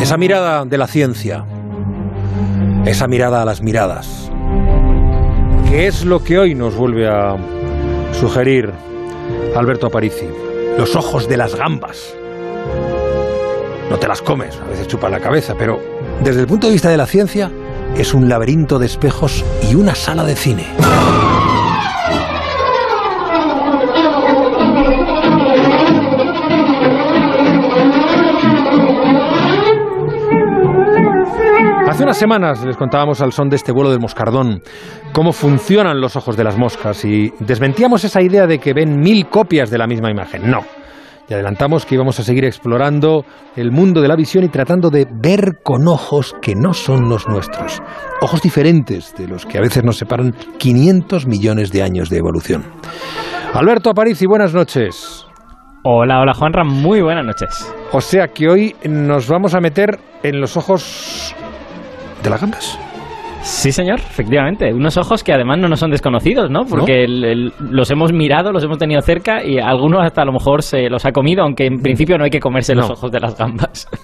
Esa mirada de la ciencia. Esa mirada a las miradas. ¿Qué es lo que hoy nos vuelve a sugerir Alberto Aparici? Los ojos de las gambas. No te las comes, a veces chupan la cabeza, pero desde el punto de vista de la ciencia es un laberinto de espejos y una sala de cine. Hace unas semanas les contábamos al son de este vuelo del moscardón cómo funcionan los ojos de las moscas y desmentíamos esa idea de que ven mil copias de la misma imagen. No. Y adelantamos que íbamos a seguir explorando el mundo de la visión y tratando de ver con ojos que no son los nuestros. Ojos diferentes de los que a veces nos separan 500 millones de años de evolución. Alberto Aparici, buenas noches. Hola, hola Juanra, muy buenas noches. O sea que hoy nos vamos a meter en los ojos de las gambas. Sí, señor, efectivamente. Unos ojos que además no nos son desconocidos, ¿no? Porque el- el- los hemos mirado, los hemos tenido cerca y algunos hasta a lo mejor se los ha comido, aunque en principio no hay que comerse los ojos de las gambas.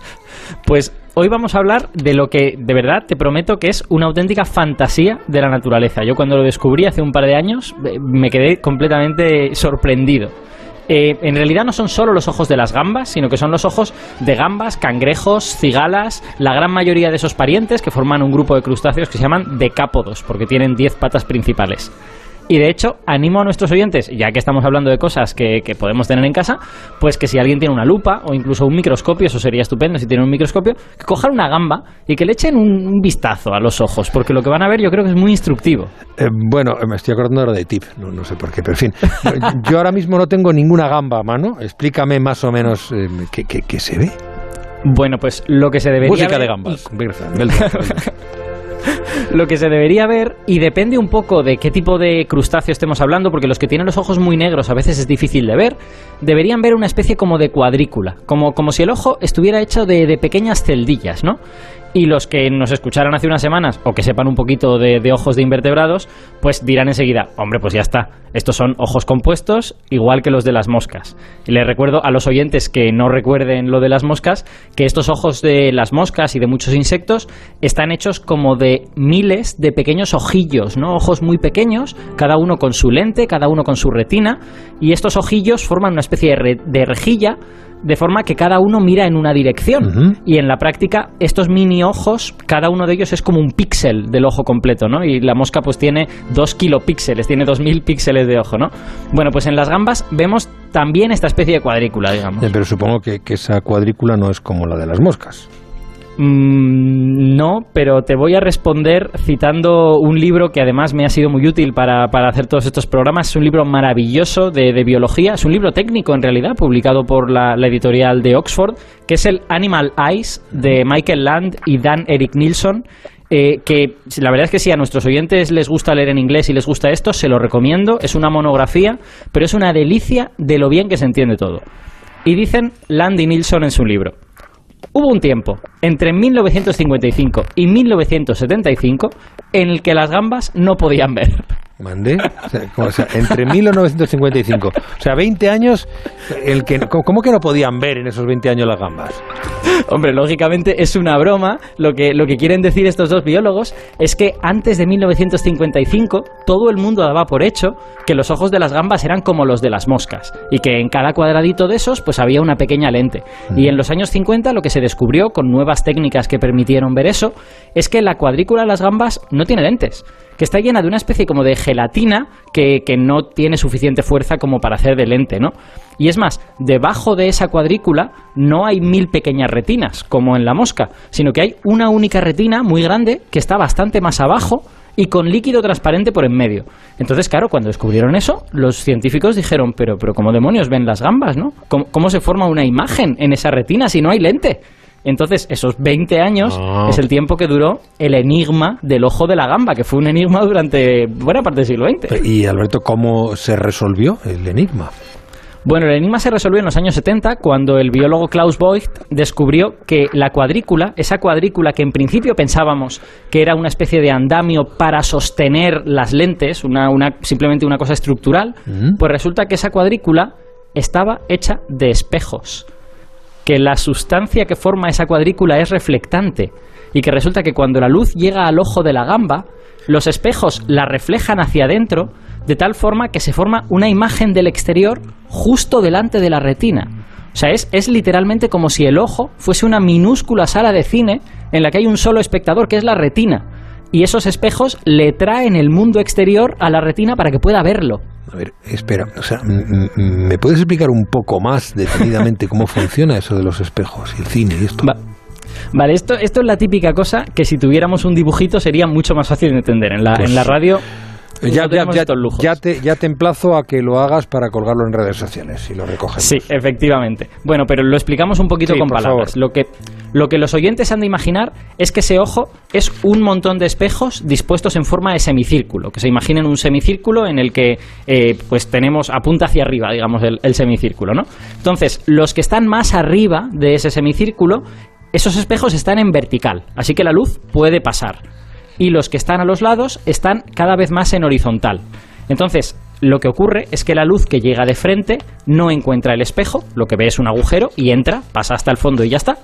Pues hoy vamos a hablar de lo que de verdad te prometo que es una auténtica fantasía de la naturaleza. Yo cuando lo descubrí hace un par de años eh, me quedé completamente sorprendido. Eh, en realidad no son solo los ojos de las gambas, sino que son los ojos de gambas, cangrejos, cigalas, la gran mayoría de esos parientes que forman un grupo de crustáceos que se llaman decápodos, porque tienen 10 patas principales. Y de hecho, animo a nuestros oyentes, ya que estamos hablando de cosas que, que podemos tener en casa, pues que si alguien tiene una lupa o incluso un microscopio, eso sería estupendo si tienen un microscopio, que cojan una gamba y que le echen un, un vistazo a los ojos, porque lo que van a ver yo creo que es muy instructivo. Eh, bueno, me estoy acordando ahora de tip, no, no sé por qué, pero en fin. Yo ahora mismo no tengo ninguna gamba a mano. Explícame más o menos eh, qué, qué- qué se ve. Bueno, pues lo que se debería Música ver de gambas. y-. lo que se debería ver y depende un poco de qué tipo de crustáceo estemos hablando, porque los que tienen los ojos muy negros a veces es difícil de ver, deberían ver una especie como de cuadrícula, como, como si el ojo estuviera hecho de, de pequeñas celdillas, ¿no? Y los que nos escucharan hace unas semanas o que sepan un poquito de, de ojos de invertebrados, pues dirán enseguida, hombre, pues ya está, estos son ojos compuestos igual que los de las moscas. Y les recuerdo a los oyentes que no recuerden lo de las moscas, que estos ojos de las moscas y de muchos insectos están hechos como de miles de pequeños ojillos, ¿no? Ojos muy pequeños, cada uno con su lente, cada uno con su retina, y estos ojillos forman una especie de, re- de rejilla de forma que cada uno mira en una dirección. Y en la práctica, estos mini ojos, cada uno de ellos es como un píxel del ojo completo, ¿no? Y la mosca pues tiene dos kilopíxeles, tiene dos mil píxeles de ojo, ¿no? Bueno, pues en las gambas vemos también esta especie de cuadrícula, digamos. Pero supongo que, que esa cuadrícula no es como la de las moscas. Mm, no, pero te voy a responder citando un libro que además me ha sido muy útil para, para hacer todos estos programas. Es un libro maravilloso de, biología, es un libro técnico en realidad, publicado por la, editorial de Oxford, que es el Animal Eyes de Michael Land y Dan Eric Nilsson. eh, que la verdad es que si a nuestros oyentes les gusta leer en inglés y les gusta esto, se lo recomiendo. Es una monografía, pero es una delicia de lo bien que se entiende todo. Y dicen Land y Nilsson en su libro. Hubo un tiempo, entre 1955 y 1975, en el que las gambas no podían ver. ¿Mandé? O sea, como- o sea, entre 1955. O sea, 20 años, el que, ¿cómo que no podían ver en esos 20 años las gambas? Hombre, lógicamente es una broma. Lo que, lo que quieren decir estos dos biólogos es que antes de 1955 todo el mundo daba por hecho que los ojos de las gambas eran como los de las moscas y que en cada cuadradito de esos pues había una pequeña lente. Y en los años 50 lo que se descubrió con nuevas técnicas que permitieron ver eso es que la cuadrícula de las gambas no tiene lentes que está llena de una especie como de gelatina que, que no tiene suficiente fuerza como para hacer de lente, ¿no? Y es más, debajo de esa cuadrícula no hay mil pequeñas retinas, como en la mosca, sino que hay una única retina muy grande que está bastante más abajo y con líquido transparente por en medio. Entonces, claro, cuando descubrieron eso, los científicos dijeron, pero, pero ¿cómo demonios ven las gambas, no? ¿Cómo, cómo se forma una imagen en esa retina si no hay lente? Entonces, esos 20 años Ah. es el tiempo que duró el enigma del ojo de la gamba, que fue un enigma durante buena parte del siglo XX. Y Alberto, ¿cómo se resolvió el enigma? Bueno, el enigma se resolvió en los años 70 cuando el biólogo Klaus Voigt descubrió que la cuadrícula, esa cuadrícula que en principio pensábamos que era una especie de andamio para sostener las lentes, una, una- simplemente una cosa estructural, Mm. pues resulta que esa cuadrícula estaba hecha de espejos. Que la sustancia que forma esa cuadrícula es reflectante y que resulta que cuando la luz llega al ojo de la gamba, los espejos la reflejan hacia adentro de tal forma que se forma una imagen del exterior justo delante de la retina. O sea, es, es literalmente como si el ojo fuese una minúscula sala de cine en la que hay un solo espectador, que es la retina. Y esos espejos le traen el mundo exterior a la retina para que pueda verlo. A ver, espera, o sea, ¿me puedes explicar un poco más detenidamente cómo funciona eso de los espejos y el cine y esto? Vale, esto, esto es la típica cosa que si tuviéramos un dibujito sería mucho más fácil de entender. En la, Pues en la radio Ya, no ya, tenemos ya- estos lujos. ya te, ya te emplazo a que lo hagas para colgarlo en redes sociales y lo recoges. Sí, efectivamente. Bueno, pero lo explicamos un poquito Sí, con palabras. favor. Lo que, lo que los oyentes han de imaginar es que ese ojo es un montón de espejos dispuestos en forma de semicírculo. Que se imaginen un semicírculo en el que eh, pues tenemos apunta hacia arriba, digamos, el, el semicírculo, ¿no? Entonces, los que están más arriba de ese semicírculo, esos espejos están en vertical, así que la luz puede pasar. Y los que están a los lados están cada vez más en horizontal. Entonces, lo que ocurre es que la luz que llega de frente no encuentra el espejo, lo que ve es un agujero y entra, pasa hasta el fondo y ya está.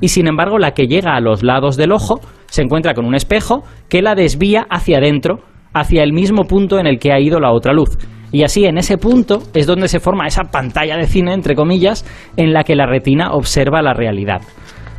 Y sin embargo, la que llega a los lados del ojo se encuentra con un espejo que la desvía hacia adentro, hacia el mismo punto en el que ha ido la otra luz. Y así en ese punto es donde se forma esa pantalla de cine, entre comillas, en la que la retina observa la realidad.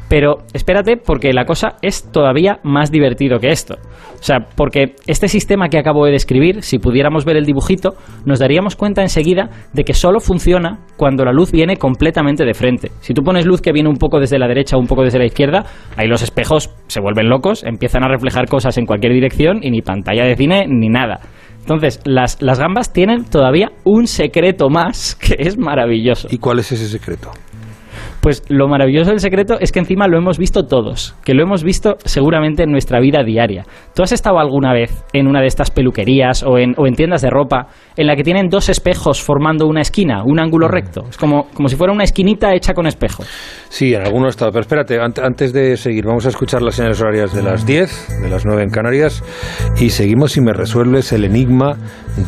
Pero espérate, porque la cosa es todavía más divertido que esto. O sea, porque este sistema que acabo de describir, si pudiéramos ver el dibujito, nos daríamos cuenta enseguida de que solo funciona cuando la luz viene completamente de frente. Si tú pones luz que viene un poco desde la derecha o un poco desde la izquierda, ahí los espejos se vuelven locos, empiezan a reflejar cosas en cualquier dirección y ni pantalla de cine ni nada. Entonces, las, las gambas tienen todavía un secreto más que es maravilloso. ¿Y cuál es ese secreto? Pues lo maravilloso del secreto es que encima lo hemos visto todos, que lo hemos visto seguramente en nuestra vida diaria. ¿Tú has estado alguna vez en una de estas peluquerías o en, o en tiendas de ropa en la que tienen dos espejos formando una esquina, un ángulo recto? Es como, como si fuera una esquinita hecha con espejos. Sí, en alguno estado. Pero espérate, ant- antes de seguir, vamos a escuchar las señales horarias de las 10, de las 9 en Canarias, y seguimos si me resuelves el enigma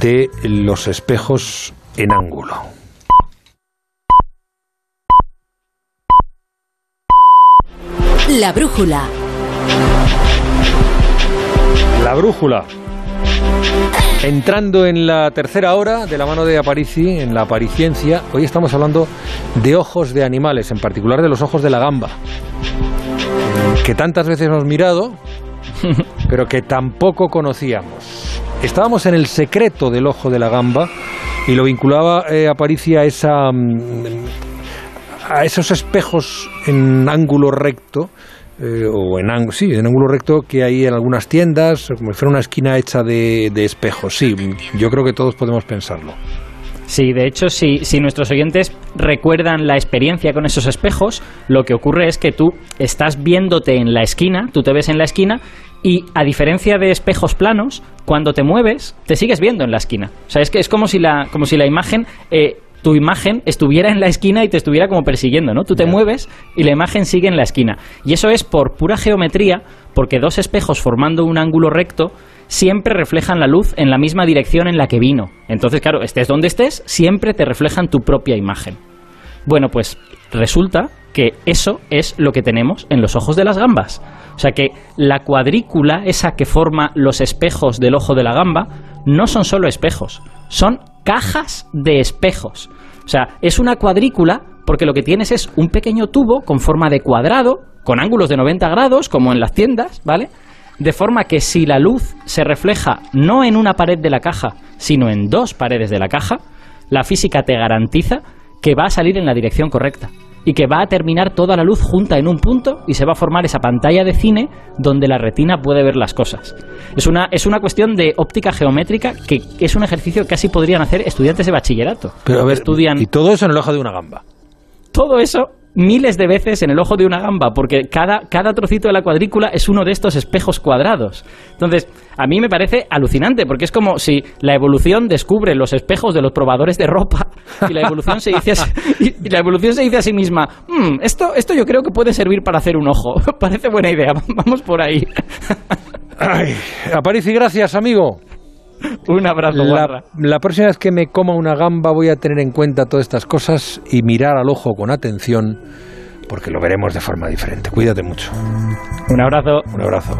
de los espejos en ángulo. La brújula. La brújula. Entrando en la tercera hora de la mano de Aparici, en la apariciencia, hoy estamos hablando de ojos de animales, en particular de los ojos de la gamba, que tantas veces hemos mirado, pero que tampoco conocíamos. Estábamos en el secreto del ojo de la gamba y lo vinculaba eh, Aparici a esa mm, a esos espejos en ángulo recto eh, o en ángulo sí en ángulo recto que hay en algunas tiendas como si fuera una esquina hecha de, de espejos sí yo creo que todos podemos pensarlo Sí, de hecho, si, si nuestros oyentes recuerdan la experiencia con esos espejos, lo que ocurre es que tú estás viéndote en la esquina, tú te ves en la esquina y a diferencia de espejos planos, cuando te mueves, te sigues viendo en la esquina. O sea, es que es como si la, como si la imagen... eh, tu imagen estuviera en la esquina y te estuviera como persiguiendo, ¿no? Tú te mueves y la imagen sigue en la esquina. Y eso es por pura geometría, porque dos espejos formando un ángulo recto siempre reflejan la luz en la misma dirección en la que vino. Entonces, claro, estés donde estés, siempre te reflejan tu propia imagen. Bueno, pues resulta que eso es lo que tenemos en los ojos de las gambas. O sea que la cuadrícula, esa que forma los espejos del ojo de la gamba, no son solo espejos, son cajas de espejos. O sea, es una cuadrícula porque lo que tienes es un pequeño tubo con forma de cuadrado, con ángulos de 90 grados, como en las tiendas, ¿vale? De forma que si la luz se refleja no en una pared de la caja, sino en dos paredes de la caja, la física te garantiza que va a salir en la dirección correcta y que va a terminar toda la luz junta en un punto y se va a formar esa pantalla de cine donde la retina puede ver las cosas. Es una, es una cuestión de óptica geométrica que es un ejercicio que casi podrían hacer estudiantes de bachillerato. pero a ver Estudian y todo eso en el ojo de una gamba todo eso miles de veces en el ojo de una gamba, porque cada, cada trocito de la cuadrícula es uno de estos espejos cuadrados. Entonces, a mí me parece alucinante, porque es como si la evolución descubre los espejos de los probadores de ropa y la evolución se dice a, sí- y la evolución se dice a sí misma, "Mm, esto, esto yo creo que puede servir para hacer un ojo. parece buena idea, vamos por ahí. Ay, gracias amigo un abrazo, la, la próxima vez que me coma una gamba voy a tener en cuenta todas estas cosas y mirar al ojo con atención porque lo veremos de forma diferente. Cuídate mucho. Un abrazo. Un abrazo.